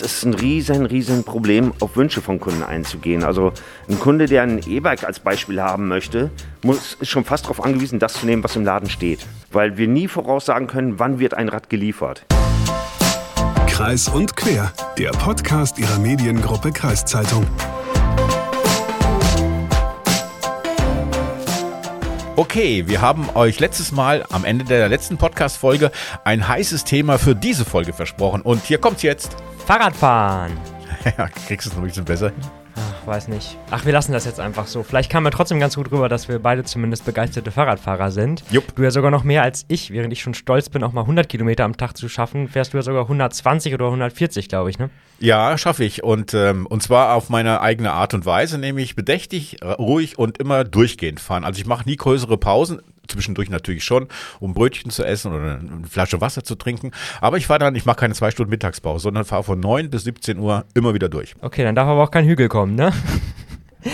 es ist ein riesen, riesen Problem, auf Wünsche von Kunden einzugehen. Also ein Kunde, der ein E-Bike als Beispiel haben möchte, muss, ist schon fast darauf angewiesen, das zu nehmen, was im Laden steht. Weil wir nie voraussagen können, wann wird ein Rad geliefert. Kreis und Quer, der Podcast ihrer Mediengruppe Kreiszeitung. Okay, wir haben euch letztes Mal am Ende der letzten Podcast-Folge ein heißes Thema für diese Folge versprochen. Und hier kommt's jetzt. Fahrradfahren. Ja, kriegst du es noch ein bisschen besser hin? Ach, weiß nicht. Ach, wir lassen das jetzt einfach so. Vielleicht kam mir trotzdem ganz gut rüber, dass wir beide zumindest begeisterte Fahrradfahrer sind. Jupp. Du ja sogar noch mehr als ich, während ich schon stolz bin, auch mal 100 Kilometer am Tag zu schaffen, fährst du ja sogar 120 oder 140, glaube ich, ne? Ja, schaffe ich. Und, ähm, und zwar auf meine eigene Art und Weise, nämlich bedächtig, ruhig und immer durchgehend fahren. Also ich mache nie größere Pausen, zwischendurch natürlich schon, um Brötchen zu essen oder eine Flasche Wasser zu trinken. Aber ich fahre dann, ich mache keine zwei Stunden Mittagspause, sondern fahre von 9 bis 17 Uhr immer wieder durch. Okay, dann darf aber auch kein Hügel kommen, ne?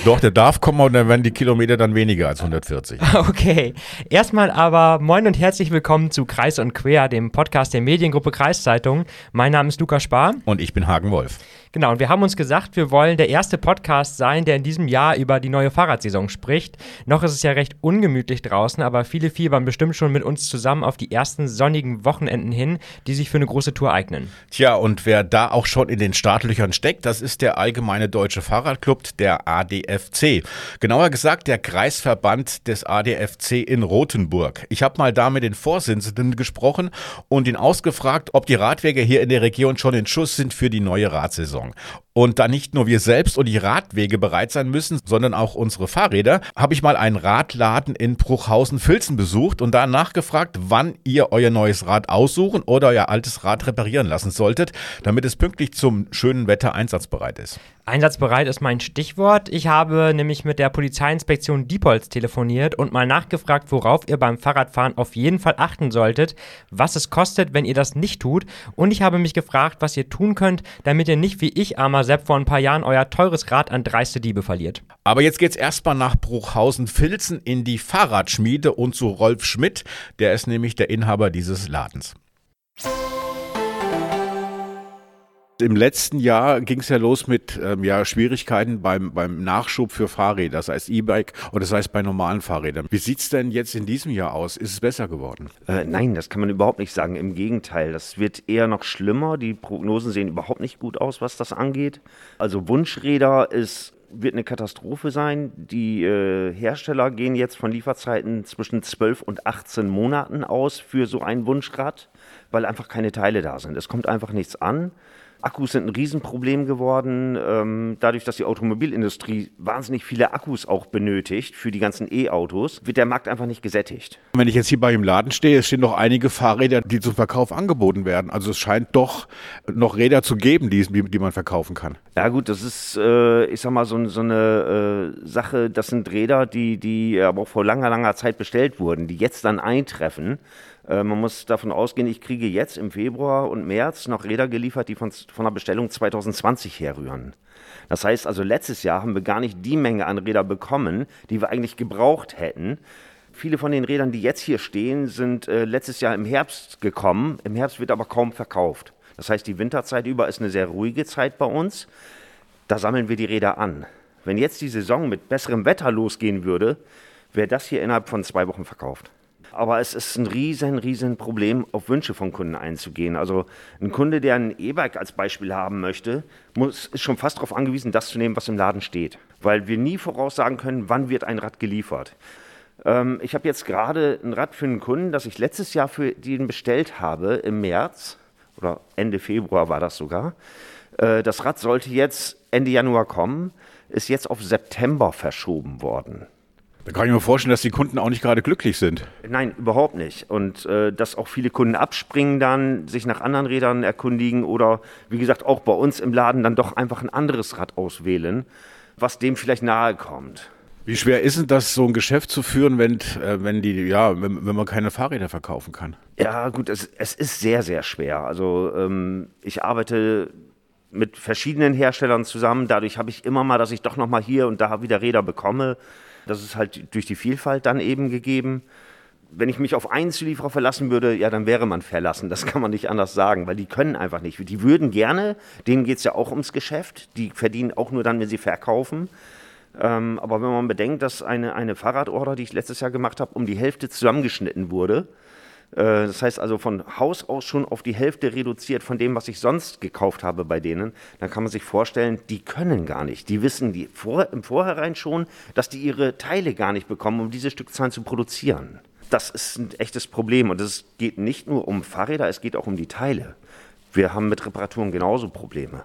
Doch, der darf kommen und dann werden die Kilometer dann weniger als 140. Okay. Erstmal aber moin und herzlich willkommen zu Kreis und Quer, dem Podcast der Mediengruppe Kreiszeitung. Mein Name ist Lukas Spar. Und ich bin Hagen Wolf. Genau, und wir haben uns gesagt, wir wollen der erste Podcast sein, der in diesem Jahr über die neue Fahrradsaison spricht. Noch ist es ja recht ungemütlich draußen, aber viele fiebern bestimmt schon mit uns zusammen auf die ersten sonnigen Wochenenden hin, die sich für eine große Tour eignen. Tja, und wer da auch schon in den Startlöchern steckt, das ist der Allgemeine Deutsche Fahrradclub, der ADFC. Genauer gesagt, der Kreisverband des ADFC in Rothenburg. Ich habe mal da mit den Vorsitzenden gesprochen und ihn ausgefragt, ob die Radwege hier in der Region schon in Schuss sind für die neue Radsaison. Saison. Und da nicht nur wir selbst und die Radwege bereit sein müssen, sondern auch unsere Fahrräder, habe ich mal einen Radladen in Bruchhausen-Filzen besucht und da nachgefragt, wann ihr euer neues Rad aussuchen oder euer altes Rad reparieren lassen solltet, damit es pünktlich zum schönen Wetter einsatzbereit ist. Einsatzbereit ist mein Stichwort. Ich habe nämlich mit der Polizeiinspektion Diepholz telefoniert und mal nachgefragt, worauf ihr beim Fahrradfahren auf jeden Fall achten solltet, was es kostet, wenn ihr das nicht tut. Und ich habe mich gefragt, was ihr tun könnt, damit ihr nicht wie ich, armer Sepp, vor ein paar Jahren euer teures Rad an dreiste Diebe verliert. Aber jetzt geht's erstmal nach Bruchhausen-Filzen in die Fahrradschmiede und zu Rolf Schmidt. Der ist nämlich der Inhaber dieses Ladens. Im letzten Jahr ging es ja los mit ähm, ja, Schwierigkeiten beim, beim Nachschub für Fahrräder, das heißt E-Bike oder das heißt bei normalen Fahrrädern. Wie sieht es denn jetzt in diesem Jahr aus? Ist es besser geworden? Äh, nein, das kann man überhaupt nicht sagen. Im Gegenteil, das wird eher noch schlimmer. Die Prognosen sehen überhaupt nicht gut aus, was das angeht. Also Wunschräder ist wird eine Katastrophe sein. Die äh, Hersteller gehen jetzt von Lieferzeiten zwischen 12 und 18 Monaten aus für so ein Wunschrad, weil einfach keine Teile da sind. Es kommt einfach nichts an. Akkus sind ein Riesenproblem geworden, ähm, dadurch, dass die Automobilindustrie wahnsinnig viele Akkus auch benötigt für die ganzen E-Autos, wird der Markt einfach nicht gesättigt. Wenn ich jetzt hier bei dem Laden stehe, es stehen noch einige Fahrräder, die zum Verkauf angeboten werden. Also es scheint doch noch Räder zu geben, die, die man verkaufen kann. Ja gut, das ist, äh, ich sag mal, so, so eine äh, Sache, das sind Räder, die, die aber auch vor langer, langer Zeit bestellt wurden, die jetzt dann eintreffen. Äh, man muss davon ausgehen, ich kriege jetzt im Februar und März noch Räder geliefert, die von, von der Bestellung 2020 herrühren. Das heißt also, letztes Jahr haben wir gar nicht die Menge an Rädern bekommen, die wir eigentlich gebraucht hätten. Viele von den Rädern, die jetzt hier stehen, sind äh, letztes Jahr im Herbst gekommen. Im Herbst wird aber kaum verkauft. Das heißt, die Winterzeit über ist eine sehr ruhige Zeit bei uns. Da sammeln wir die Räder an. Wenn jetzt die Saison mit besserem Wetter losgehen würde, wäre das hier innerhalb von zwei Wochen verkauft. Aber es ist ein riesen, riesen Problem, auf Wünsche von Kunden einzugehen. Also ein Kunde, der ein E-Bike als Beispiel haben möchte, muss, ist schon fast darauf angewiesen, das zu nehmen, was im Laden steht. Weil wir nie voraussagen können, wann wird ein Rad geliefert. Ähm, ich habe jetzt gerade ein Rad für einen Kunden, das ich letztes Jahr für den bestellt habe im März oder Ende Februar war das sogar. Äh, das Rad sollte jetzt Ende Januar kommen, ist jetzt auf September verschoben worden. Da kann ich mir vorstellen, dass die Kunden auch nicht gerade glücklich sind. Nein, überhaupt nicht. Und äh, dass auch viele Kunden abspringen dann, sich nach anderen Rädern erkundigen oder wie gesagt auch bei uns im Laden dann doch einfach ein anderes Rad auswählen, was dem vielleicht nahe kommt. Wie schwer ist es das, so ein Geschäft zu führen, wenn, äh, wenn, die, ja, wenn, wenn man keine Fahrräder verkaufen kann? Ja, gut, es, es ist sehr, sehr schwer. Also ähm, ich arbeite mit verschiedenen Herstellern zusammen. Dadurch habe ich immer mal, dass ich doch noch mal hier und da wieder Räder bekomme. Das ist halt durch die Vielfalt dann eben gegeben. wenn ich mich auf einen Zulieferer verlassen würde, ja, dann wäre man verlassen. Das kann man nicht anders sagen, weil die können einfach nicht. Die würden gerne, denen geht es ja auch ums Geschäft. Die verdienen auch nur dann, wenn sie verkaufen. Ähm, aber wenn man bedenkt, dass eine, eine Fahrradorder, die ich letztes Jahr gemacht habe, um die Hälfte zusammengeschnitten wurde, das heißt also von Haus aus schon auf die Hälfte reduziert von dem, was ich sonst gekauft habe bei denen, dann kann man sich vorstellen, die können gar nicht. Die wissen die vor, im Vorhinein schon, dass die ihre Teile gar nicht bekommen, um diese Stückzahlen zu produzieren. Das ist ein echtes Problem und es geht nicht nur um Fahrräder, es geht auch um die Teile. Wir haben mit Reparaturen genauso Probleme.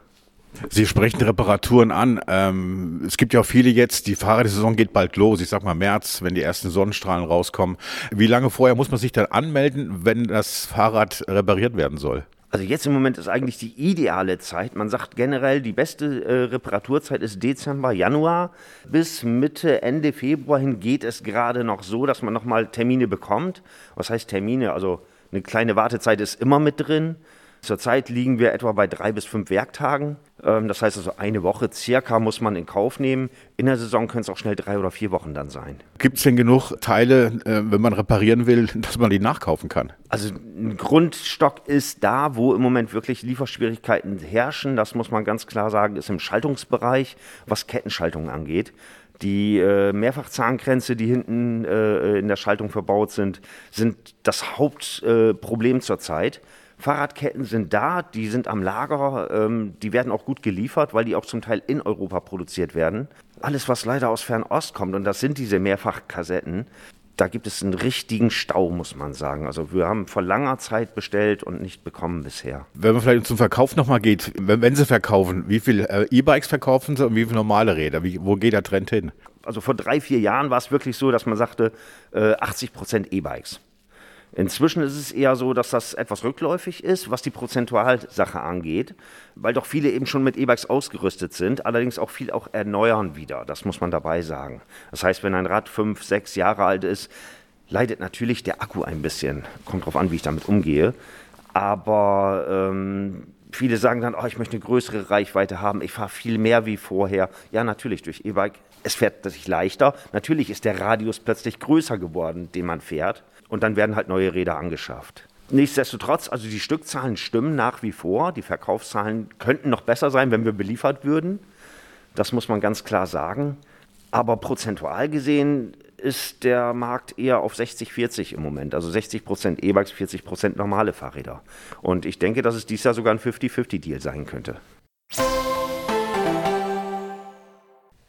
Sie sprechen Reparaturen an. Ähm, es gibt ja auch viele jetzt, die Fahrradsaison geht bald los. Ich sag mal März, wenn die ersten Sonnenstrahlen rauskommen. Wie lange vorher muss man sich dann anmelden, wenn das Fahrrad repariert werden soll? Also jetzt im Moment ist eigentlich die ideale Zeit. Man sagt generell, die beste äh, Reparaturzeit ist Dezember, Januar. Bis Mitte, Ende Februar hin geht es gerade noch so, dass man nochmal Termine bekommt. Was heißt Termine? Also eine kleine Wartezeit ist immer mit drin. Zurzeit liegen wir etwa bei drei bis fünf Werktagen. Ähm, das heißt also eine Woche circa muss man in Kauf nehmen. In der Saison können es auch schnell drei oder vier Wochen dann sein. Gibt es denn genug Teile, äh, wenn man reparieren will, dass man die nachkaufen kann? Also ein Grundstock ist da, wo im Moment wirklich Lieferschwierigkeiten herrschen. Das muss man ganz klar sagen, ist im Schaltungsbereich, was Kettenschaltungen angeht. Die äh, Mehrfachzahngrenze, die hinten äh, in der Schaltung verbaut sind, sind das Hauptproblem äh, zurzeit. Fahrradketten sind da, die sind am Lager, ähm, die werden auch gut geliefert, weil die auch zum Teil in Europa produziert werden. Alles, was leider aus Fernost kommt, und das sind diese Mehrfachkassetten, da gibt es einen richtigen Stau, muss man sagen. Also wir haben vor langer Zeit bestellt und nicht bekommen bisher. Wenn man vielleicht zum Verkauf nochmal geht, wenn, wenn, Sie verkaufen, wie viele äh, E-Bikes verkaufen Sie und wie viele normale Räder? Wie, wo geht der Trend hin? Also vor drei, vier Jahren war es wirklich so, dass man sagte, äh, 80 Prozent E-Bikes. Inzwischen ist es eher so, dass das etwas rückläufig ist, was die Prozentualsache angeht, weil doch viele eben schon mit E-Bikes ausgerüstet sind, allerdings auch viel auch erneuern wieder. Das muss man dabei sagen. Das heißt, wenn ein Rad fünf, sechs Jahre alt ist, leidet natürlich der Akku ein bisschen. Kommt drauf an, wie ich damit umgehe. Aber ähm, viele sagen dann, oh, ich möchte eine größere Reichweite haben, ich fahre viel mehr wie vorher. Ja, natürlich durch E-Bike. Es fährt sich leichter. Natürlich ist der Radius plötzlich größer geworden, den man fährt und dann werden halt neue Räder angeschafft. Nichtsdestotrotz, also die Stückzahlen stimmen nach wie vor. Die Verkaufszahlen könnten noch besser sein, wenn wir beliefert würden. Das muss man ganz klar sagen. Aber prozentual gesehen ist der Markt eher auf 60-40 im Moment. Also 60 Prozent E-Bikes, 40 Prozent normale Fahrräder. Und ich denke, dass es dieses Jahr sogar ein 50-50-Deal sein könnte.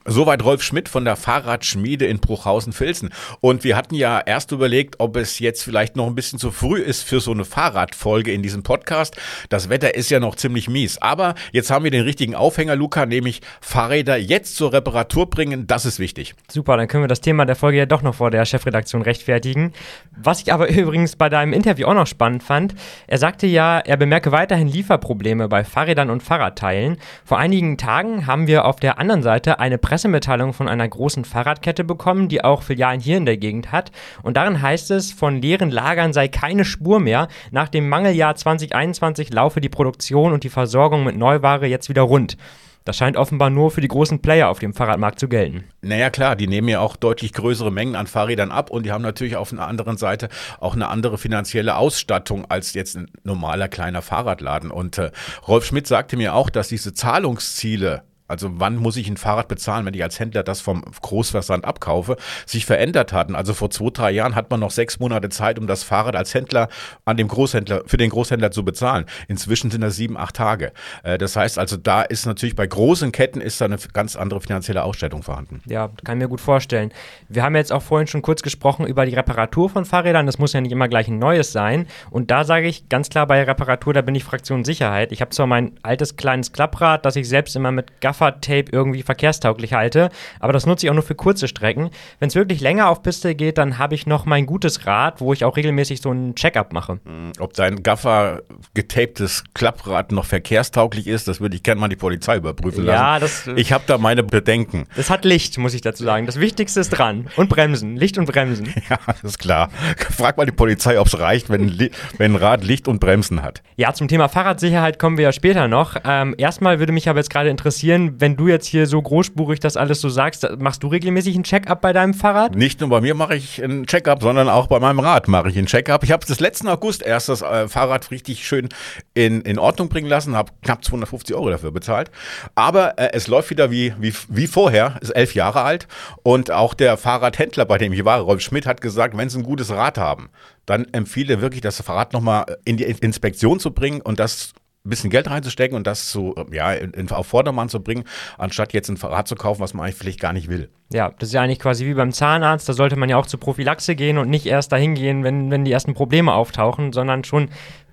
Soweit Rolf Schmidt von der Fahrradschmiede in Bruchhausen-Filzen. Und wir hatten ja erst überlegt, ob es jetzt vielleicht noch ein bisschen zu früh ist für so eine Fahrradfolge in diesem Podcast. Das Wetter ist ja noch ziemlich mies. Aber jetzt haben wir den richtigen Aufhänger, Luca, nämlich Fahrräder jetzt zur Reparatur bringen. Das ist wichtig. Super, dann können wir das Thema der Folge ja doch noch vor der Chefredaktion rechtfertigen. Was ich aber übrigens bei deinem Interview auch noch spannend fand, er sagte ja, er bemerke weiterhin Lieferprobleme bei Fahrrädern und Fahrradteilen. Vor einigen Tagen haben wir auf der anderen Seite eine Pressemitteilung von einer großen Fahrradkette bekommen, die auch Filialen hier in der Gegend hat. Und darin heißt es, von leeren Lagern sei keine Spur mehr. Nach dem Mangeljahr 2021 laufe die Produktion und die Versorgung mit Neuware jetzt wieder rund. Das scheint offenbar nur für die großen Player auf dem Fahrradmarkt zu gelten. Naja, klar, die nehmen ja auch deutlich größere Mengen an Fahrrädern ab und die haben natürlich auf einer anderen Seite auch eine andere finanzielle Ausstattung als jetzt ein normaler kleiner Fahrradladen. Und äh, Rolf Schmidt sagte mir auch, dass diese Zahlungsziele also wann muss ich ein Fahrrad bezahlen, wenn ich als Händler das vom Großversand abkaufe, sich verändert hatten. Also vor zwei, drei Jahren hat man noch sechs Monate Zeit, um das Fahrrad als Händler an dem Großhändler, für den Großhändler zu bezahlen. Inzwischen sind das sieben, acht Tage. Äh, das heißt also, da ist natürlich bei großen Ketten ist da eine ganz andere finanzielle Ausstattung vorhanden. Ja, kann ich mir gut vorstellen. Wir haben jetzt auch vorhin schon kurz gesprochen über die Reparatur von Fahrrädern. Das muss ja nicht immer gleich ein neues sein. Und da sage ich ganz klar bei Reparatur, da bin ich Fraktion Sicherheit. Ich habe zwar mein altes kleines Klapprad, das ich selbst immer mit Gaffer Gaffer-Tape irgendwie verkehrstauglich halte. Aber das nutze ich auch nur für kurze Strecken. Wenn es wirklich länger auf Piste geht, dann habe ich noch mein gutes Rad, wo ich auch regelmäßig so einen Check-up mache. Hm, ob dein Gaffer getaptes Klapprad noch verkehrstauglich ist, das würde ich gerne mal die Polizei überprüfen lassen. Ja, das, ich habe da meine Bedenken. Das hat Licht, muss ich dazu sagen. Das Wichtigste ist dran. Und Bremsen. Licht und Bremsen. Ja, das ist klar. Frag mal die Polizei, ob es reicht, wenn, wenn ein Rad Licht und Bremsen hat. Ja, zum Thema Fahrradsicherheit kommen wir ja später noch. Ähm, erstmal würde mich aber jetzt gerade interessieren, interessieren, wenn du jetzt hier so großspurig das alles so sagst, machst du regelmäßig einen Check-up bei deinem Fahrrad? Nicht nur bei mir mache ich einen Check-up, sondern auch bei meinem Rad mache ich einen Check-up. Ich habe das letzten August erst das äh, Fahrrad richtig schön in, in Ordnung bringen lassen, habe knapp 250 Euro dafür bezahlt. Aber äh, es läuft wieder wie, wie, wie vorher, ist elf Jahre alt. Und auch der Fahrradhändler, bei dem ich war, Rolf Schmidt, hat gesagt, wenn Sie ein gutes Rad haben, dann empfehle wirklich, das Fahrrad nochmal in die Inspektion zu bringen und das bisschen Geld reinzustecken und das zu, ja, in, auf Vordermann zu bringen, anstatt jetzt ein Fahrrad zu kaufen, was man eigentlich vielleicht gar nicht will. Ja, das ist ja eigentlich quasi wie beim Zahnarzt, da sollte man ja auch zur Prophylaxe gehen und nicht erst dahin gehen, wenn, wenn die ersten Probleme auftauchen, sondern schon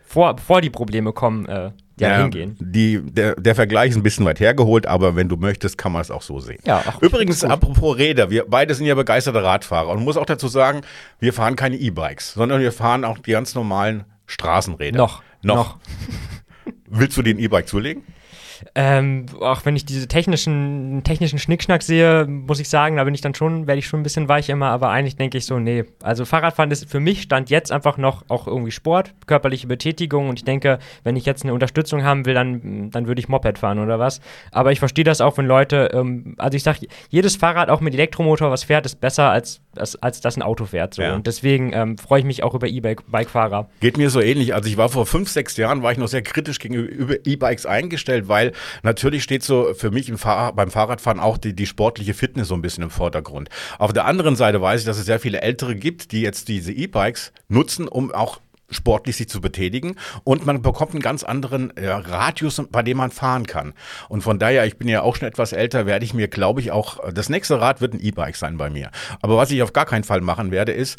vor, bevor die Probleme kommen, äh, ja, ja, hingehen. Die, der, der Vergleich ist ein bisschen weit hergeholt, aber wenn du möchtest, kann man es auch so sehen. Ja, ach, Übrigens, apropos Räder, wir beide sind ja begeisterte Radfahrer und muss auch dazu sagen, wir fahren keine E-Bikes, sondern wir fahren auch die ganz normalen Straßenräder. Noch. Noch. noch. Willst du den E-Bike zulegen? Ähm, auch wenn ich diese technischen, technischen Schnickschnack sehe, muss ich sagen, da bin ich dann schon, werde ich schon ein bisschen weich immer, aber eigentlich denke ich so, nee. Also Fahrradfahren ist für mich stand jetzt einfach noch auch irgendwie Sport, körperliche Betätigung und ich denke, wenn ich jetzt eine Unterstützung haben will, dann, dann würde ich Moped fahren oder was. Aber ich verstehe das auch, wenn Leute, ähm, also ich sage, jedes Fahrrad auch mit Elektromotor, was fährt, ist besser als, als, als das ein Auto fährt. So. Ja. Und deswegen ähm, freue ich mich auch über E-Bike-Fahrer. Geht mir so ähnlich. Also ich war vor fünf, sechs Jahren, war ich noch sehr kritisch gegenüber E-Bikes eingestellt, weil natürlich steht so für mich Fahr beim Fahrradfahren auch die, die sportliche Fitness so ein bisschen im Vordergrund. Auf der anderen Seite weiß ich, dass es sehr viele Ältere gibt, die jetzt diese E-Bikes nutzen, um auch sportlich sich zu betätigen und man bekommt einen ganz anderen ja, Radius, bei dem man fahren kann. Und von daher, ich bin ja auch schon etwas älter, werde ich mir, glaube ich, auch, das nächste Rad wird ein E-Bike sein bei mir. Aber was ich auf gar keinen Fall machen werde, ist,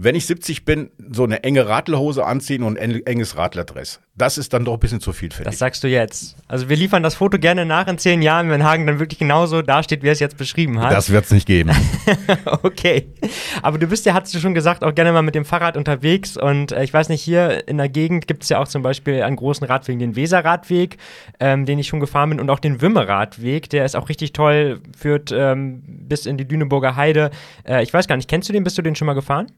wenn ich 70 bin, so eine enge Radlerhose anziehen und ein enges Radlerdress. Das ist dann doch ein bisschen zu viel, finde ich. Das sagst du jetzt. Also wir liefern das Foto gerne nach in zehn Jahren, wenn Hagen dann wirklich genauso dasteht, wie er es jetzt beschrieben hat. Das wird es nicht geben. okay. Aber du bist ja, hast du schon gesagt, auch gerne mal mit dem Fahrrad unterwegs. Und äh, ich weiß nicht, hier in der Gegend gibt es ja auch zum Beispiel einen großen Radweg, den Weserradweg, ähm, den ich schon gefahren bin, und auch den Wimmeradweg. Der ist auch richtig toll, führt ähm, bis in die Düneburger Heide. Äh, ich weiß gar nicht, kennst du den? Bist du den schon mal gefahren?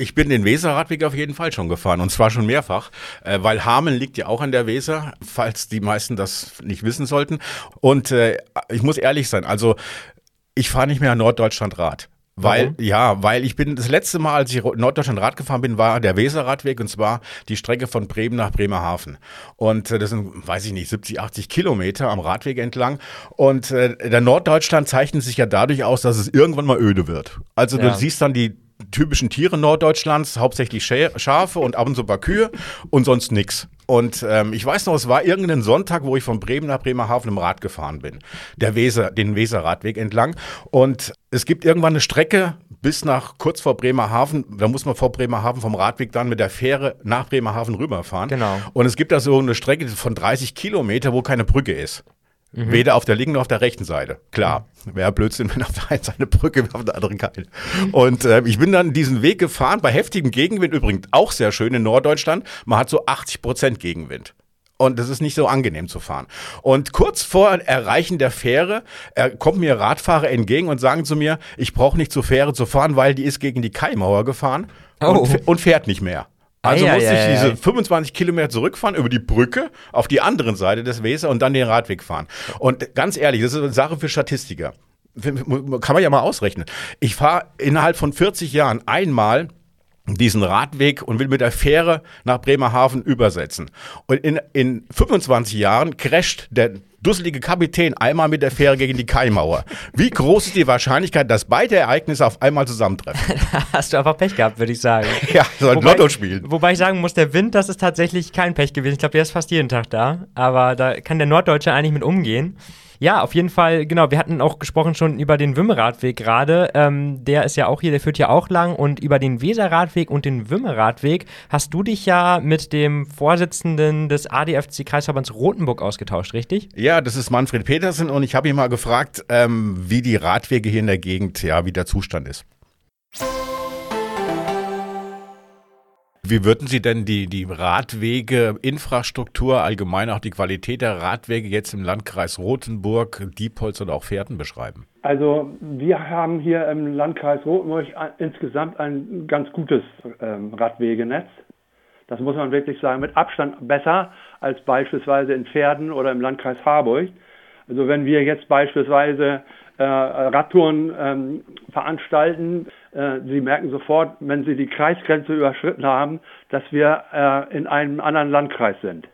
Ich bin den Weserradweg auf jeden Fall schon gefahren und zwar schon mehrfach, äh, weil Hameln liegt ja auch an der Weser, falls die meisten das nicht wissen sollten. Und äh, ich muss ehrlich sein, also ich fahre nicht mehr Norddeutschland Rad. Weil, Warum? ja, weil ich bin, das letzte Mal, als ich Norddeutschland Rad gefahren bin, war der Weserradweg und zwar die Strecke von Bremen nach Bremerhaven. Und äh, das sind, weiß ich nicht, 70, 80 Kilometer am Radweg entlang. Und äh, der Norddeutschland zeichnet sich ja dadurch aus, dass es irgendwann mal öde wird. Also ja. du siehst dann die typischen Tiere Norddeutschlands, hauptsächlich Schafe und ab und zu ein paar Kühe und sonst nichts. Und ähm, ich weiß noch, es war irgendein Sonntag, wo ich von Bremen nach Bremerhaven im Rad gefahren bin. Der Weser, den Weserradweg entlang. Und es gibt irgendwann eine Strecke bis nach kurz vor Bremerhaven. Da muss man vor Bremerhaven vom Radweg dann mit der Fähre nach Bremerhaven rüberfahren. Genau. Und es gibt da so eine Strecke von 30 Kilometer, wo keine Brücke ist. Mhm. Weder auf der linken noch auf der rechten Seite. Klar, wäre Blödsinn, wenn auf der einen Seite Brücke wäre, auf der anderen keine. Und äh, ich bin dann diesen Weg gefahren, bei heftigem Gegenwind, übrigens auch sehr schön in Norddeutschland. Man hat so 80 Prozent Gegenwind. Und das ist nicht so angenehm zu fahren. Und kurz vor Erreichen der Fähre äh, kommt mir Radfahrer entgegen und sagen zu mir, ich brauche nicht zur Fähre zu fahren, weil die ist gegen die Kaimauer gefahren oh. und, und fährt nicht mehr. Also ei, musste ei, ich diese 25 Kilometer zurückfahren über die Brücke auf die anderen Seite des Weser und dann den Radweg fahren. Und ganz ehrlich, das ist eine Sache für Statistiker. Kann man ja mal ausrechnen. Ich fahre innerhalb von 40 Jahren einmal diesen Radweg und will mit der Fähre nach Bremerhaven übersetzen. Und in, in 25 Jahren crasht der dusselige Kapitän einmal mit der Fähre gegen die Kaimauer. Wie groß ist die Wahrscheinlichkeit, dass beide Ereignisse auf einmal zusammentreffen? Hast du einfach Pech gehabt, würde ich sagen. ja, so ein Lotto spielen. Wobei ich sagen muss, der Wind, das ist tatsächlich kein Pech gewesen. Ich glaube, der ist fast jeden Tag da. Aber da kann der Norddeutsche eigentlich mit umgehen. Ja, auf jeden Fall, genau. Wir hatten auch gesprochen schon über den Wimmeradweg gerade. Ähm, der ist ja auch hier, der führt ja auch lang. Und über den Weserradweg und den Wimmeradweg hast du dich ja mit dem Vorsitzenden des ADFC Kreisverbands Rothenburg ausgetauscht, richtig? Ja, das ist Manfred Petersen und ich habe ihn mal gefragt, ähm, wie die Radwege hier in der Gegend, ja, wie der Zustand ist. Wie würden Sie denn die, die Radwege, Infrastruktur, allgemein auch die Qualität der Radwege jetzt im Landkreis Rothenburg, Diepholz oder auch Pferden beschreiben? Also wir haben hier im Landkreis Rothenburg insgesamt ein ganz gutes ähm, Radwegenetz. Das muss man wirklich sagen, mit Abstand besser als beispielsweise in Pferden oder im Landkreis Harburg. Also wenn wir jetzt beispielsweise äh, Radtouren ähm, veranstalten, Sie merken sofort, wenn Sie die Kreisgrenze überschritten haben, dass wir äh, in einem anderen Landkreis sind.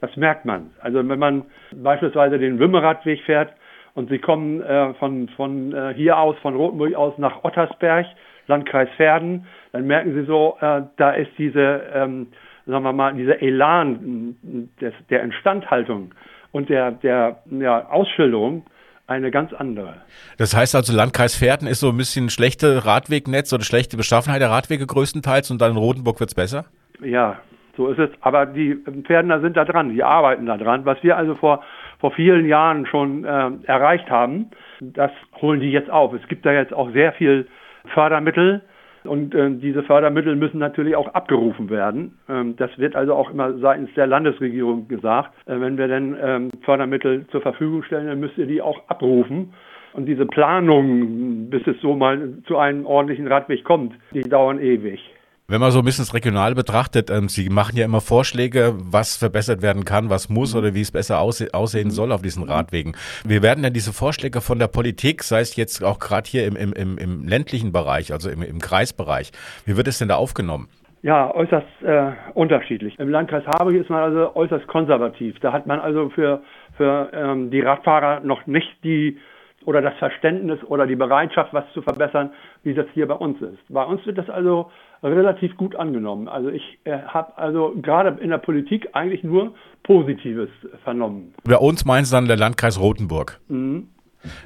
Das merkt man. Also wenn man beispielsweise den Wimmeradweg fährt und Sie kommen äh, von, von äh, hier aus, von Rothenburg aus nach Ottersberg, Landkreis Verden, dann merken Sie so, äh, da ist diese, ähm, sagen wir mal, dieser Elan der Instandhaltung und der, der ja, Ausschilderung eine ganz andere. Das heißt also, Landkreis Verden ist so ein bisschen schlechte Radwegnetz oder schlechte Beschaffenheit der Radwege größtenteils und dann in Rotenburg wird es besser? Ja, so ist es. Aber die Pferdener sind da dran, die arbeiten da dran. Was wir also vor, vor vielen Jahren schon äh, erreicht haben, das holen die jetzt auf. Es gibt da jetzt auch sehr viel Fördermittel. Und äh, diese Fördermittel müssen natürlich auch abgerufen werden. Ähm, das wird also auch immer seitens der Landesregierung gesagt. Äh, wenn wir denn ähm, Fördermittel zur Verfügung stellen, dann müsst ihr die auch abrufen. Und diese Planungen, bis es so mal zu einem ordentlichen Radweg kommt, die dauern ewig. Wenn man so ein bisschen das Regional betrachtet, ähm, Sie machen ja immer Vorschläge, was verbessert werden kann, was muss oder wie es besser ausse aussehen soll auf diesen Radwegen. Wie werden denn diese Vorschläge von der Politik, sei es jetzt auch gerade hier im, im, im, im, ländlichen Bereich, also im, im Kreisbereich, wie wird es denn da aufgenommen? Ja, äußerst äh, unterschiedlich. Im Landkreis Harburg ist man also äußerst konservativ. Da hat man also für, für ähm, die Radfahrer noch nicht die oder das Verständnis oder die Bereitschaft, was zu verbessern, wie das hier bei uns ist. Bei uns wird das also relativ gut angenommen. Also ich äh, habe also gerade in der Politik eigentlich nur Positives vernommen. Bei uns meint dann der Landkreis Rothenburg. Mhm.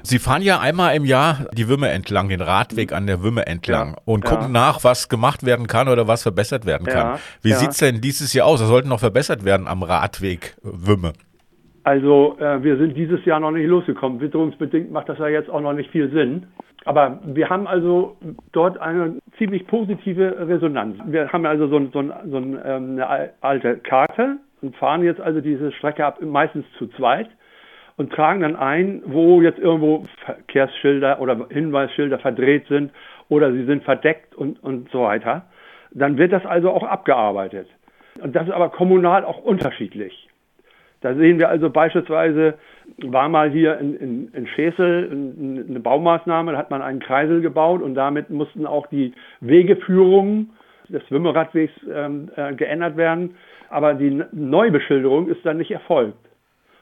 Sie fahren ja einmal im Jahr die Wümme entlang, den Radweg an der Wümme entlang ja, und gucken ja. nach, was gemacht werden kann oder was verbessert werden kann. Ja, Wie ja. sieht's denn dieses Jahr aus? Was sollte noch verbessert werden am Radweg Wümme? Also äh, wir sind dieses Jahr noch nicht losgekommen. Witterungsbedingt macht das ja jetzt auch noch nicht viel Sinn. Aber wir haben also dort eine ziemlich positive Resonanz. Wir haben also so, so, so ähm, eine alte Karte und fahren jetzt also diese Strecke ab, meistens zu zweit und tragen dann ein, wo jetzt irgendwo Verkehrsschilder oder Hinweisschilder verdreht sind oder sie sind verdeckt und, und so weiter. Dann wird das also auch abgearbeitet. Und das ist aber kommunal auch unterschiedlich. Da sehen wir also beispielsweise, war mal hier in, in, in Schäsel eine Baumaßnahme, da hat man einen Kreisel gebaut und damit mussten auch die Wegeführungen des Schwimmeradwegs ähm, äh, geändert werden. Aber die Neubeschilderung ist dann nicht erfolgt.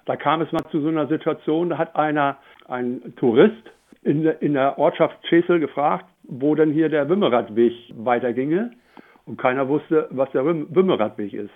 Da kam es mal zu so einer Situation, da hat einer, ein Tourist in, der, in der Ortschaft Schäsel gefragt, wo denn hier der Wimmeradweg weiterginge. Und keiner wusste, was der Wimmeradweg ist.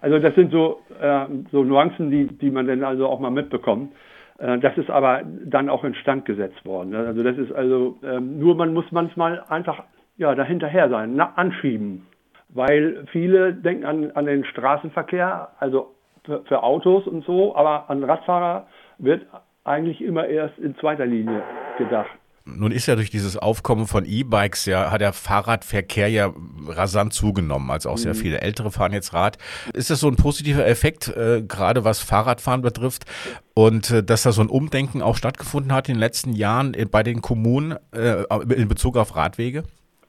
Also das sind so, äh, so Nuancen, die, die man dann also auch mal mitbekommt. Äh, das ist aber dann auch instand gesetzt worden. Ne? Also das ist also, äh, nur man muss manchmal einfach ja, dahinterher sein, na, anschieben. Weil viele denken an, an den Straßenverkehr, also für, für Autos und so, aber an Radfahrer wird eigentlich immer erst in zweiter Linie gedacht. Nun ist ja durch dieses Aufkommen von E-Bikes ja, hat der Fahrradverkehr ja rasant zugenommen. Also auch sehr mhm. viele Ältere fahren jetzt Rad. Ist das so ein positiver Effekt, äh, gerade was Fahrradfahren betrifft? Und äh, dass da so ein Umdenken auch stattgefunden hat in den letzten Jahren äh, bei den Kommunen äh, in Bezug auf Radwege?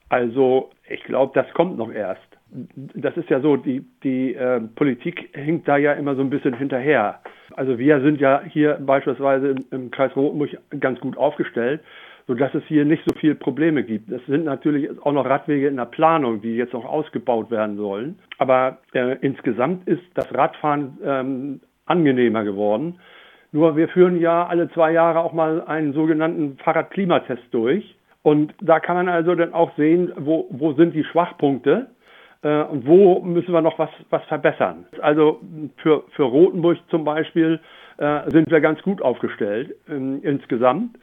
Also ich glaube, das kommt noch erst. Das ist ja so, die, die äh, Politik hinkt da ja immer so ein bisschen hinterher. Also wir sind ja hier beispielsweise im, im Kreis Rotenburg ganz gut aufgestellt sodass es hier nicht so viele Probleme gibt. Es sind natürlich auch noch Radwege in der Planung, die jetzt noch ausgebaut werden sollen. Aber äh, insgesamt ist das Radfahren ähm, angenehmer geworden. Nur wir führen ja alle zwei Jahre auch mal einen sogenannten Fahrradklimatest durch. Und da kann man also dann auch sehen, wo, wo sind die Schwachpunkte äh, und wo müssen wir noch was, was verbessern. Also für, für Rothenburg zum Beispiel äh, sind wir ganz gut aufgestellt ähm, insgesamt.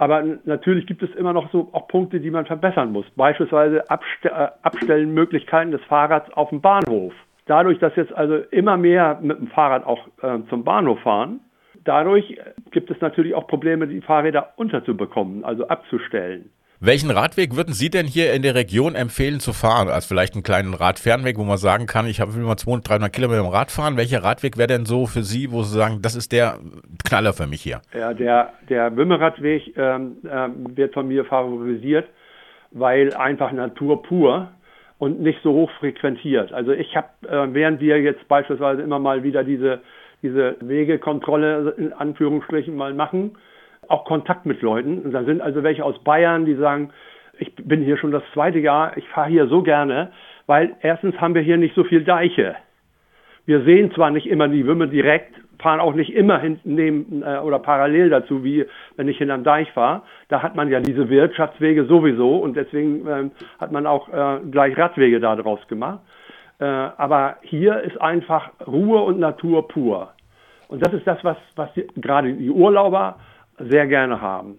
Aber natürlich gibt es immer noch so auch Punkte, die man verbessern muss. Beispielsweise Abste äh, Abstellenmöglichkeiten des Fahrrads auf dem Bahnhof. Dadurch, dass jetzt also immer mehr mit dem Fahrrad auch äh, zum Bahnhof fahren, dadurch gibt es natürlich auch Probleme, die Fahrräder unterzubekommen, also abzustellen. Welchen Radweg würden Sie denn hier in der Region empfehlen zu fahren? Als vielleicht einen kleinen Radfernweg, wo man sagen kann, ich habe immer 200, 300 Kilometer im Rad fahren. Welcher Radweg wäre denn so für Sie, wo Sie sagen, das ist der Knaller für mich hier? Ja, der, der Wimmeradweg ähm, ähm, wird von mir favorisiert, weil einfach Natur pur und nicht so hoch frequentiert. Also ich habe, äh, während wir jetzt beispielsweise immer mal wieder diese diese Wegekontrolle in Anführungsstrichen mal machen, auch Kontakt mit Leuten. Und da sind also welche aus Bayern, die sagen, ich bin hier schon das zweite Jahr, ich fahre hier so gerne, weil erstens haben wir hier nicht so viel Deiche. Wir sehen zwar nicht immer die Wümme direkt, fahren auch nicht immer hinten neben äh, oder parallel dazu, wie wenn ich hinterm Deich fahre. Da hat man ja diese Wirtschaftswege sowieso und deswegen äh, hat man auch äh, gleich Radwege da draus gemacht. Äh, aber hier ist einfach Ruhe und Natur pur. Und das ist das, was, was die, gerade die Urlauber sehr gerne haben.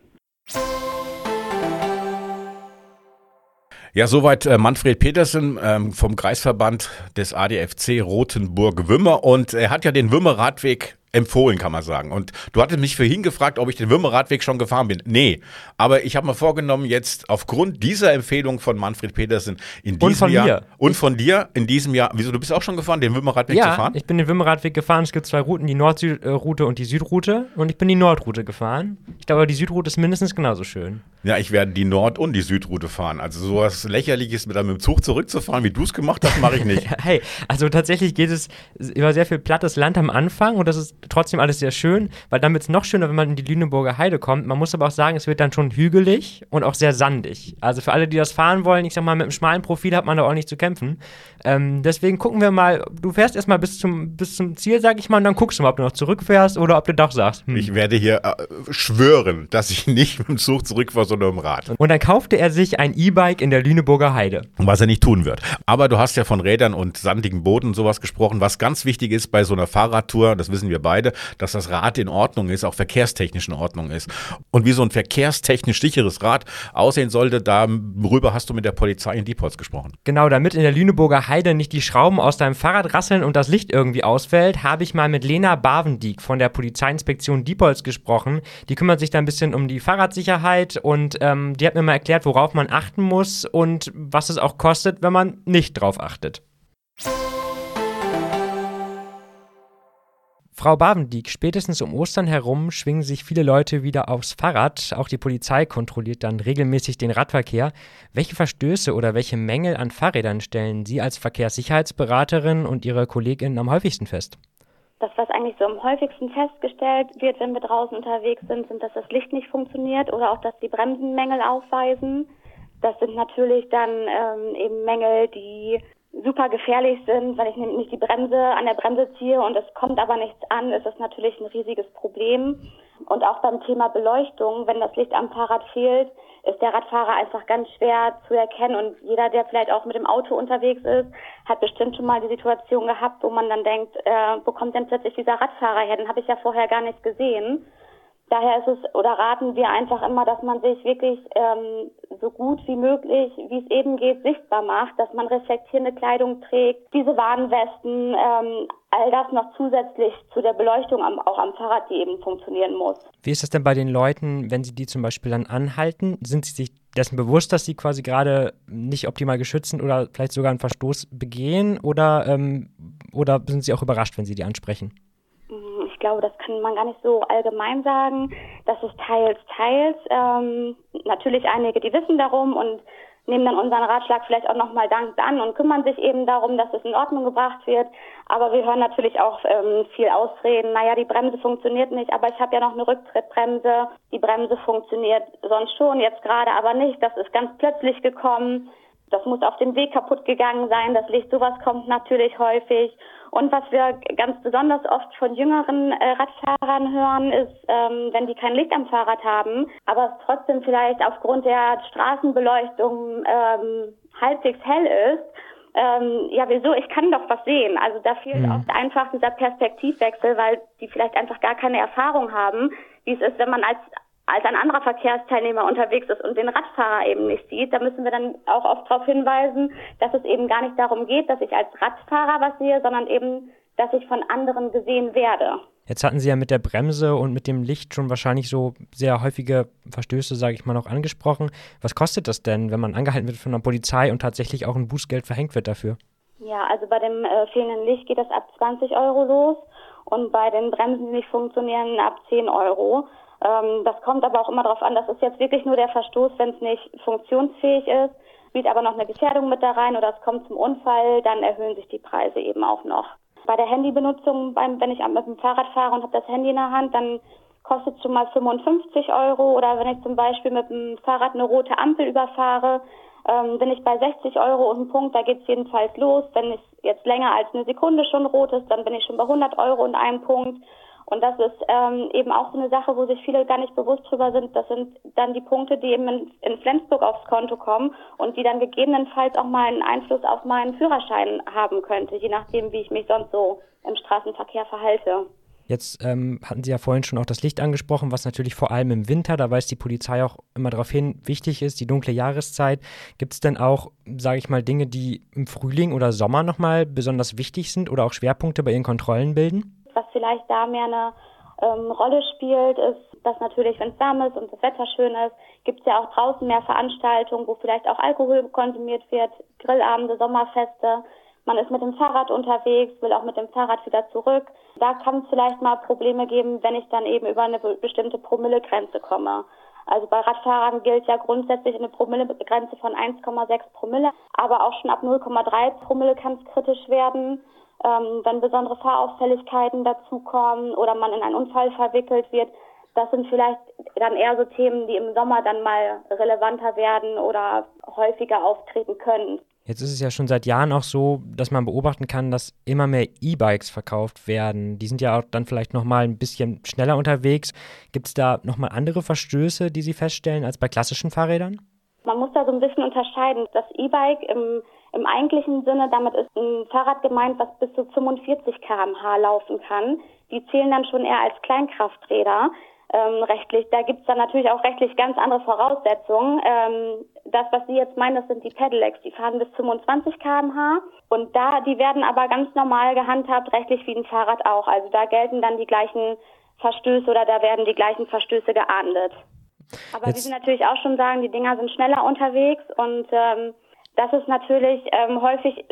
Ja, soweit äh, Manfred Petersen ähm, vom Kreisverband des ADFC Rotenburg-Wümmer und er hat ja den Wümmer-Radweg empfohlen, kann man sagen. Und du hattest mich vorhin gefragt, ob ich den Würmeradweg schon gefahren bin. Nee, aber ich habe mir vorgenommen, jetzt aufgrund dieser Empfehlung von Manfred Petersen in diesem und von Jahr mir. und von dir in diesem Jahr, wieso du bist auch schon gefahren, den Würmeradweg ja, zu fahren? ich bin den Wimmeradweg gefahren. Es gibt zwei Routen, die Nord-Süd-Route und die Südroute. Und ich bin die Nordroute gefahren. Ich glaube, die Südroute ist mindestens genauso schön. Ja, ich werde die Nord- und die Südroute fahren. Also sowas lächerliches mit einem Zug zurückzufahren, wie du es gemacht hast, mache ich nicht. hey, also tatsächlich geht es über sehr viel plattes Land am Anfang und das ist trotzdem alles sehr schön, weil dann wird es noch schöner, wenn man in die Lüneburger Heide kommt. Man muss aber auch sagen, es wird dann schon hügelig und auch sehr sandig. Also für alle, die das fahren wollen, ich sag mal, mit einem schmalen Profil hat man da auch nicht zu kämpfen. Ähm, deswegen gucken wir mal, du fährst erstmal bis zum, bis zum Ziel, sag ich mal, und dann guckst du mal, ob du noch zurückfährst oder ob du doch sagst. Hm. Ich werde hier äh, schwören, dass ich nicht mit dem Zug zurückfahre, sondern im Rad. Und dann kaufte er sich ein E-Bike in der Lüneburger Heide. Was er nicht tun wird. Aber du hast ja von Rädern und sandigen Boden und sowas gesprochen. Was ganz wichtig ist bei so einer Fahrradtour, das wissen wir beide, dass das Rad in Ordnung ist, auch verkehrstechnisch in Ordnung ist. Und wie so ein verkehrstechnisch sicheres Rad aussehen sollte, darüber hast du mit der Polizei in Diepholz gesprochen. Genau, damit in der Lüneburger Heide nicht die Schrauben aus deinem Fahrrad rasseln und das Licht irgendwie ausfällt, habe ich mal mit Lena Bavendieck von der Polizeiinspektion Diepholz gesprochen. Die kümmert sich da ein bisschen um die Fahrradsicherheit und ähm, die hat mir mal erklärt, worauf man achten muss und was es auch kostet, wenn man nicht drauf achtet. Frau Bavendieck, spätestens um Ostern herum schwingen sich viele Leute wieder aufs Fahrrad. Auch die Polizei kontrolliert dann regelmäßig den Radverkehr. Welche Verstöße oder welche Mängel an Fahrrädern stellen Sie als Verkehrssicherheitsberaterin und Ihre Kolleginnen am häufigsten fest? Das, was eigentlich so am häufigsten festgestellt wird, wenn wir draußen unterwegs sind, sind, dass das Licht nicht funktioniert oder auch, dass die Bremsen Mängel aufweisen. Das sind natürlich dann ähm, eben Mängel, die super gefährlich sind. Wenn ich nicht die Bremse an der Bremse ziehe und es kommt aber nichts an, ist das natürlich ein riesiges Problem. Und auch beim Thema Beleuchtung, wenn das Licht am Fahrrad fehlt, ist der Radfahrer einfach ganz schwer zu erkennen. Und jeder, der vielleicht auch mit dem Auto unterwegs ist, hat bestimmt schon mal die Situation gehabt, wo man dann denkt, äh, wo kommt denn plötzlich dieser Radfahrer her? Den habe ich ja vorher gar nicht gesehen. Daher ist es oder raten wir einfach immer, dass man sich wirklich ähm, so gut wie möglich, wie es eben geht, sichtbar macht, dass man reflektierende Kleidung trägt, diese Warnwesten, ähm, all das noch zusätzlich zu der Beleuchtung am, auch am Fahrrad, die eben funktionieren muss. Wie ist das denn bei den Leuten, wenn sie die zum Beispiel dann anhalten? Sind sie sich dessen bewusst, dass sie quasi gerade nicht optimal geschützt sind oder vielleicht sogar einen Verstoß begehen oder, ähm, oder sind sie auch überrascht, wenn sie die ansprechen? Ich glaube, das kann man gar nicht so allgemein sagen. Das ist teils, teils. Ähm, natürlich einige, die wissen darum und nehmen dann unseren Ratschlag vielleicht auch nochmal dankend an und kümmern sich eben darum, dass es in Ordnung gebracht wird. Aber wir hören natürlich auch ähm, viel Ausreden. Naja, die Bremse funktioniert nicht, aber ich habe ja noch eine Rücktrittbremse. Die Bremse funktioniert sonst schon, jetzt gerade aber nicht. Das ist ganz plötzlich gekommen. Das muss auf dem Weg kaputt gegangen sein. Das Licht, sowas kommt natürlich häufig. Und was wir ganz besonders oft von jüngeren äh, Radfahrern hören, ist, ähm, wenn die kein Licht am Fahrrad haben, aber es trotzdem vielleicht aufgrund der Straßenbeleuchtung ähm, halbwegs hell ist, ähm, ja, wieso? Ich kann doch was sehen. Also da fehlt mhm. oft einfach dieser Perspektivwechsel, weil die vielleicht einfach gar keine Erfahrung haben, wie es ist, wenn man als als ein anderer Verkehrsteilnehmer unterwegs ist und den Radfahrer eben nicht sieht, da müssen wir dann auch oft darauf hinweisen, dass es eben gar nicht darum geht, dass ich als Radfahrer was sehe, sondern eben, dass ich von anderen gesehen werde. Jetzt hatten Sie ja mit der Bremse und mit dem Licht schon wahrscheinlich so sehr häufige Verstöße, sage ich mal, noch angesprochen. Was kostet das denn, wenn man angehalten wird von der Polizei und tatsächlich auch ein Bußgeld verhängt wird dafür? Ja, also bei dem äh, fehlenden Licht geht das ab 20 Euro los und bei den Bremsen, die nicht funktionieren, ab 10 Euro. Ähm, das kommt aber auch immer darauf an, das ist jetzt wirklich nur der Verstoß, wenn es nicht funktionsfähig ist, spielt aber noch eine Gefährdung mit da rein oder es kommt zum Unfall, dann erhöhen sich die Preise eben auch noch. Bei der Handybenutzung, beim, wenn ich mit dem Fahrrad fahre und habe das Handy in der Hand, dann kostet es schon mal 55 Euro. Oder wenn ich zum Beispiel mit dem Fahrrad eine rote Ampel überfahre, ähm, bin ich bei 60 Euro und ein Punkt, da geht es jedenfalls los. Wenn es jetzt länger als eine Sekunde schon rot ist, dann bin ich schon bei 100 Euro und einem Punkt. Und das ist ähm, eben auch so eine Sache, wo sich viele gar nicht bewusst drüber sind. Das sind dann die Punkte, die eben in, in Flensburg aufs Konto kommen und die dann gegebenenfalls auch mal einen Einfluss auf meinen Führerschein haben könnte, je nachdem, wie ich mich sonst so im Straßenverkehr verhalte. Jetzt ähm, hatten Sie ja vorhin schon auch das Licht angesprochen, was natürlich vor allem im Winter, da weist die Polizei auch immer darauf hin, wichtig ist, die dunkle Jahreszeit. Gibt es denn auch, sage ich mal, Dinge, die im Frühling oder Sommer nochmal besonders wichtig sind oder auch Schwerpunkte bei Ihren Kontrollen bilden? Was vielleicht da mehr eine ähm, Rolle spielt, ist, dass natürlich, wenn es warm ist und das Wetter schön ist, gibt es ja auch draußen mehr Veranstaltungen, wo vielleicht auch Alkohol konsumiert wird, Grillabende, Sommerfeste. Man ist mit dem Fahrrad unterwegs, will auch mit dem Fahrrad wieder zurück. Da kann es vielleicht mal Probleme geben, wenn ich dann eben über eine bestimmte Promillegrenze komme. Also bei Radfahrern gilt ja grundsätzlich eine Promillegrenze von 1,6 Promille, aber auch schon ab 0,3 Promille kann es kritisch werden ähm, wenn besondere Fahrauffälligkeiten dazukommen oder man in einen Unfall verwickelt wird. Das sind vielleicht dann eher so Themen, die im Sommer dann mal relevanter werden oder häufiger auftreten können. Jetzt ist es ja schon seit Jahren auch so, dass man beobachten kann, dass immer mehr E-Bikes verkauft werden. Die sind ja auch dann vielleicht nochmal ein bisschen schneller unterwegs. Gibt es da nochmal andere Verstöße, die Sie feststellen als bei klassischen Fahrrädern? Man muss da so ein bisschen unterscheiden. Das E-Bike im im eigentlichen Sinne, damit ist ein Fahrrad gemeint, was bis zu 45 km/h laufen kann. Die zählen dann schon eher als Kleinkrafträder. Ähm, rechtlich. Da gibt's dann natürlich auch rechtlich ganz andere Voraussetzungen. Ähm, das, was Sie jetzt meinen, das sind die Pedelecs, die fahren bis 25 km/h und da, die werden aber ganz normal gehandhabt, rechtlich wie ein Fahrrad auch. Also da gelten dann die gleichen Verstöße oder da werden die gleichen Verstöße geahndet. Aber jetzt. wie Sie natürlich auch schon sagen, die Dinger sind schneller unterwegs und ähm, das ist natürlich ähm, häufig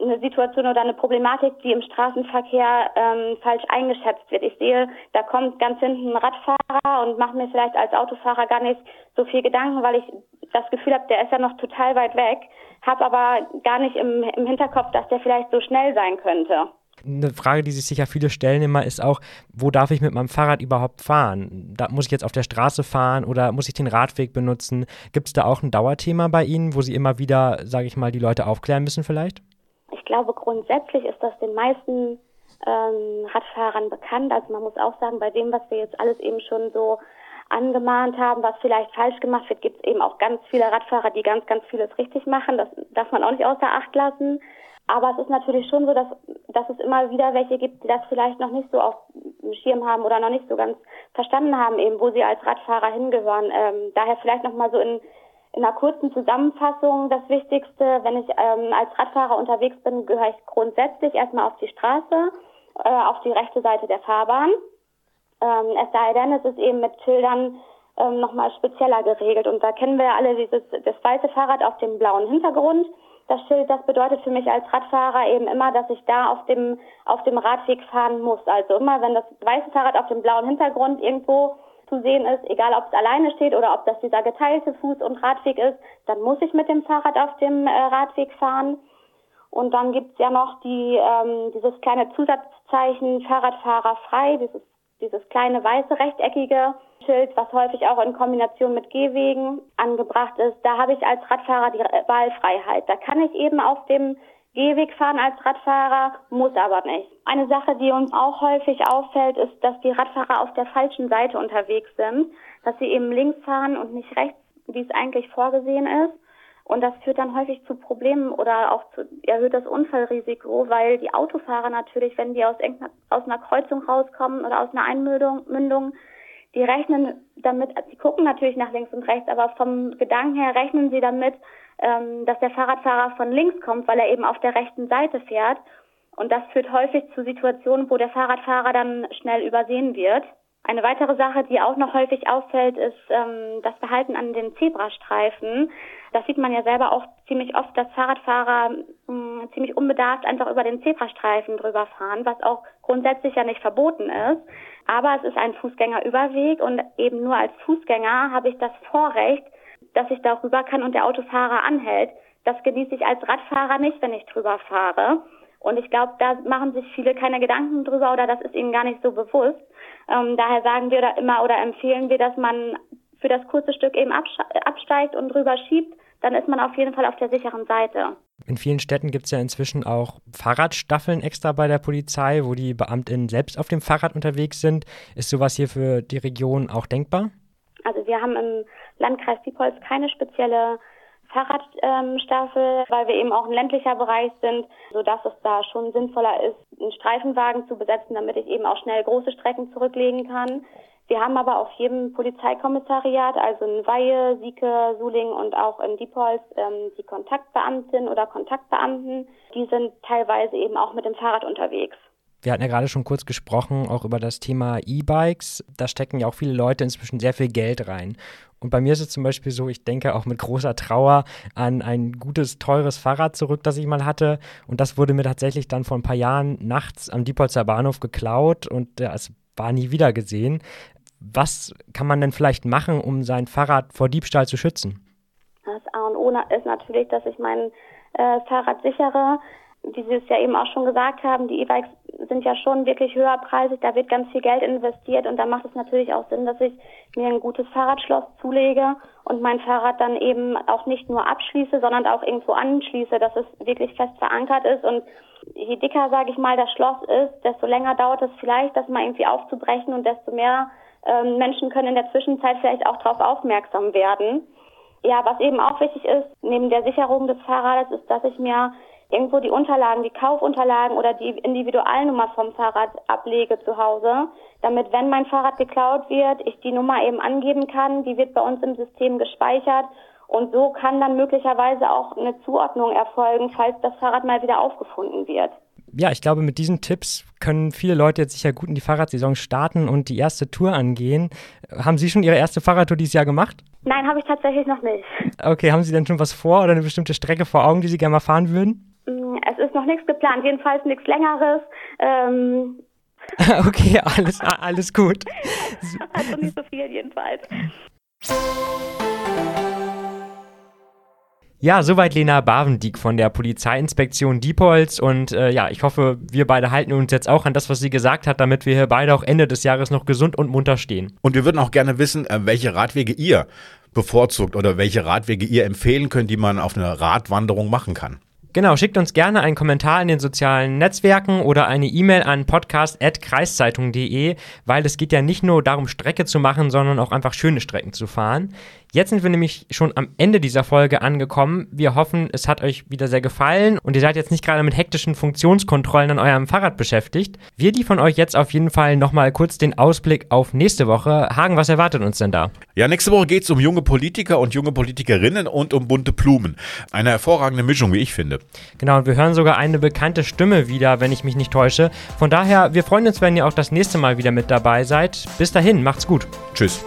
eine Situation oder eine Problematik, die im Straßenverkehr ähm, falsch eingeschätzt wird. Ich sehe, da kommt ganz hinten ein Radfahrer und mache mir vielleicht als Autofahrer gar nicht so viel Gedanken, weil ich das Gefühl habe, der ist ja noch total weit weg, habe aber gar nicht im, im Hinterkopf, dass der vielleicht so schnell sein könnte eine Frage, die sich sicher viele stellen immer, ist auch, wo darf ich mit meinem Fahrrad überhaupt fahren? Da muss ich jetzt auf der Straße fahren oder muss ich den Radweg benutzen? Gibt es da auch ein Dauerthema bei Ihnen, wo Sie immer wieder, sage ich mal, die Leute aufklären müssen vielleicht? Ich glaube, grundsätzlich ist das den meisten ähm, Radfahrern bekannt. Also man muss auch sagen, bei dem, was wir jetzt alles eben schon so angemahnt haben, was vielleicht falsch gemacht wird, gibt es eben auch ganz viele Radfahrer, die ganz, ganz vieles richtig machen. Das darf man auch nicht außer Acht lassen. Aber es ist natürlich schon so, dass, dass es immer wieder welche gibt, die das vielleicht noch nicht so auf dem Schirm haben oder noch nicht so ganz verstanden haben, eben wo sie als Radfahrer hingehören. Ähm, daher vielleicht nochmal so in, in einer kurzen Zusammenfassung das Wichtigste, wenn ich ähm, als Radfahrer unterwegs bin, gehöre ich grundsätzlich erstmal auf die Straße, äh, auf die rechte Seite der Fahrbahn. Ähm, es sei denn, es ist eben mit Schildern ähm, nochmal spezieller geregelt. Und da kennen wir alle dieses das weiße Fahrrad auf dem blauen Hintergrund das Schild, das bedeutet für mich als Radfahrer eben immer, dass ich da auf dem, auf dem Radweg fahren muss. Also immer, wenn das weiße Fahrrad auf dem blauen Hintergrund irgendwo zu sehen ist, egal ob es alleine steht oder ob das dieser geteilte Fuß- und Radweg ist, dann muss ich mit dem Fahrrad auf dem äh, Radweg fahren. Und dann gibt's ja noch die, ähm, dieses kleine Zusatzzeichen Fahrradfahrer frei, dieses, dieses kleine weiße rechteckige Schild, was häufig auch in Kombination mit Gehwegen angebracht ist. Da habe ich als Radfahrer die Wahlfreiheit. Da kann ich eben auf dem Gehweg fahren als Radfahrer, muss aber nicht. Eine Sache, die uns auch häufig auffällt, ist, dass die Radfahrer auf der falschen Seite unterwegs sind, dass sie eben links fahren und nicht rechts, wie es eigentlich vorgesehen ist. Und das führt dann häufig zu Problemen oder auch zu erhöhtes Unfallrisiko, weil die Autofahrer natürlich, wenn die aus, aus einer Kreuzung rauskommen oder aus einer Einmündung, Mündung, die rechnen damit, sie gucken natürlich nach links und rechts, aber vom Gedanken her rechnen sie damit, ähm, dass der Fahrradfahrer von links kommt, weil er eben auf der rechten Seite fährt. Und das führt häufig zu Situationen, wo der Fahrradfahrer dann schnell übersehen wird. Eine weitere Sache, die auch noch häufig auffällt, ist ähm, das Verhalten an den Zebrastreifen. Das sieht man ja selber auch ziemlich oft, dass Fahrradfahrer mh, hm, ziemlich unbedarft einfach über den Zebrastreifen drüber fahren, was auch grundsätzlich ja nicht verboten ist. Aber es ist ein Fußgängerüberweg und eben nur als Fußgänger habe ich das Vorrecht, dass ich darüber kann und der Autofahrer anhält. Das genieße ich als Radfahrer nicht, wenn ich drüber fahre. Und ich glaube, da machen sich viele keine Gedanken drüber oder das ist ihnen gar nicht so bewusst. Ähm, daher sagen wir da immer oder empfehlen wir, dass man für das kurze Stück eben absteigt und drüber schiebt, dann ist man auf jeden Fall auf der sicheren Seite. In vielen Städten gibt es ja inzwischen auch Fahrradstaffeln extra bei der Polizei, wo die Beamtinnen selbst auf dem Fahrrad unterwegs sind. Ist sowas hier für die Region auch denkbar? Also wir haben im Landkreis Diepholz keine spezielle Fahrradstaffel, weil wir eben auch ein ländlicher Bereich sind, sodass es da schon sinnvoller ist, einen Streifenwagen zu besetzen, damit ich eben auch schnell große Strecken zurücklegen kann. Wir haben aber auf jedem Polizeikommissariat, also in Weihe, Sieke, Suling und auch in Diepholz, ähm, die Kontaktbeamtin oder Kontaktbeamten. Die sind teilweise eben auch mit dem Fahrrad unterwegs. Wir hatten ja gerade schon kurz gesprochen, auch über das Thema E-Bikes. Da stecken ja auch viele Leute inzwischen sehr viel Geld rein. Und bei mir ist es zum Beispiel so, ich denke auch mit großer Trauer an ein gutes, teures Fahrrad zurück, das ich mal hatte. Und das wurde mir tatsächlich dann vor ein paar Jahren nachts am Diepholzer Bahnhof geklaut und es war nie wieder gesehen. Was kann man denn vielleicht machen, um sein Fahrrad vor Diebstahl zu schützen? Das A und O ist natürlich, dass ich mein äh, Fahrrad sichere. Wie Sie es ja eben auch schon gesagt haben, die E-Bikes sind ja schon wirklich höherpreisig, da wird ganz viel Geld investiert und da macht es natürlich auch Sinn, dass ich mir ein gutes Fahrradschloss zulege und mein Fahrrad dann eben auch nicht nur abschließe, sondern auch irgendwo anschließe, dass es wirklich fest verankert ist und je dicker, sage ich mal, das Schloss ist, desto länger dauert es vielleicht, das mal irgendwie aufzubrechen und desto mehr ähm, Menschen können in der Zwischenzeit vielleicht auch darauf aufmerksam werden. Ja, was eben auch wichtig ist, neben der Sicherung des Fahrrades, ist, dass ich mir irgendwo die Unterlagen, die Kaufunterlagen oder die Individualnummer vom Fahrrad ablege zu Hause, damit wenn mein Fahrrad geklaut wird, ich die Nummer eben angeben kann, die wird bei uns im System gespeichert. Und so kann dann möglicherweise auch eine Zuordnung erfolgen, falls das Fahrrad mal wieder aufgefunden wird ja, ich glaube, mit diesen Tipps können viele Leute jetzt sicher gut in die Fahrradsaison starten und die erste Tour angehen. Haben Sie schon Ihre erste Fahrradtour dieses Jahr gemacht? Nein, habe ich tatsächlich noch nicht. Okay, haben Sie denn schon was vor oder eine bestimmte Strecke vor Augen, die Sie gerne mal fahren würden? Mm, es ist noch nichts geplant, jedenfalls nichts Längeres. Ähm okay, alles, alles gut. also nicht so viel jedenfalls. Ja, soweit Lena Bavendieck von der Polizeiinspektion Diepholz. Und äh, ja, ich hoffe, wir beide halten uns jetzt auch an das, was sie gesagt hat, damit wir hier beide auch Ende des Jahres noch gesund und munter stehen. Und wir würden auch gerne wissen, äh, welche Radwege ihr bevorzugt oder welche Radwege ihr empfehlen könnt, die man auf einer Radwanderung machen kann. Genau, schickt uns gerne einen Kommentar in den sozialen Netzwerken oder eine E-Mail an podcast.kreiszeitung.de, weil es geht ja nicht nur darum, Strecke zu machen, sondern auch einfach schöne Strecken zu fahren. Jetzt sind wir nämlich schon am Ende dieser Folge angekommen. Wir hoffen, es hat euch wieder sehr gefallen und ihr seid jetzt nicht gerade mit hektischen Funktionskontrollen an eurem Fahrrad beschäftigt. Wir die von euch jetzt auf jeden Fall nochmal kurz den Ausblick auf nächste Woche. Hagen, was erwartet uns denn da? Ja, nächste Woche geht es um junge Politiker und junge Politikerinnen und um bunte Blumen. Eine hervorragende Mischung, wie ich finde. Genau, und wir hören sogar eine bekannte Stimme wieder, wenn ich mich nicht täusche. Von daher, wir freuen uns, wenn ihr auch das nächste Mal wieder mit dabei seid. Bis dahin, macht's gut. Tschüss.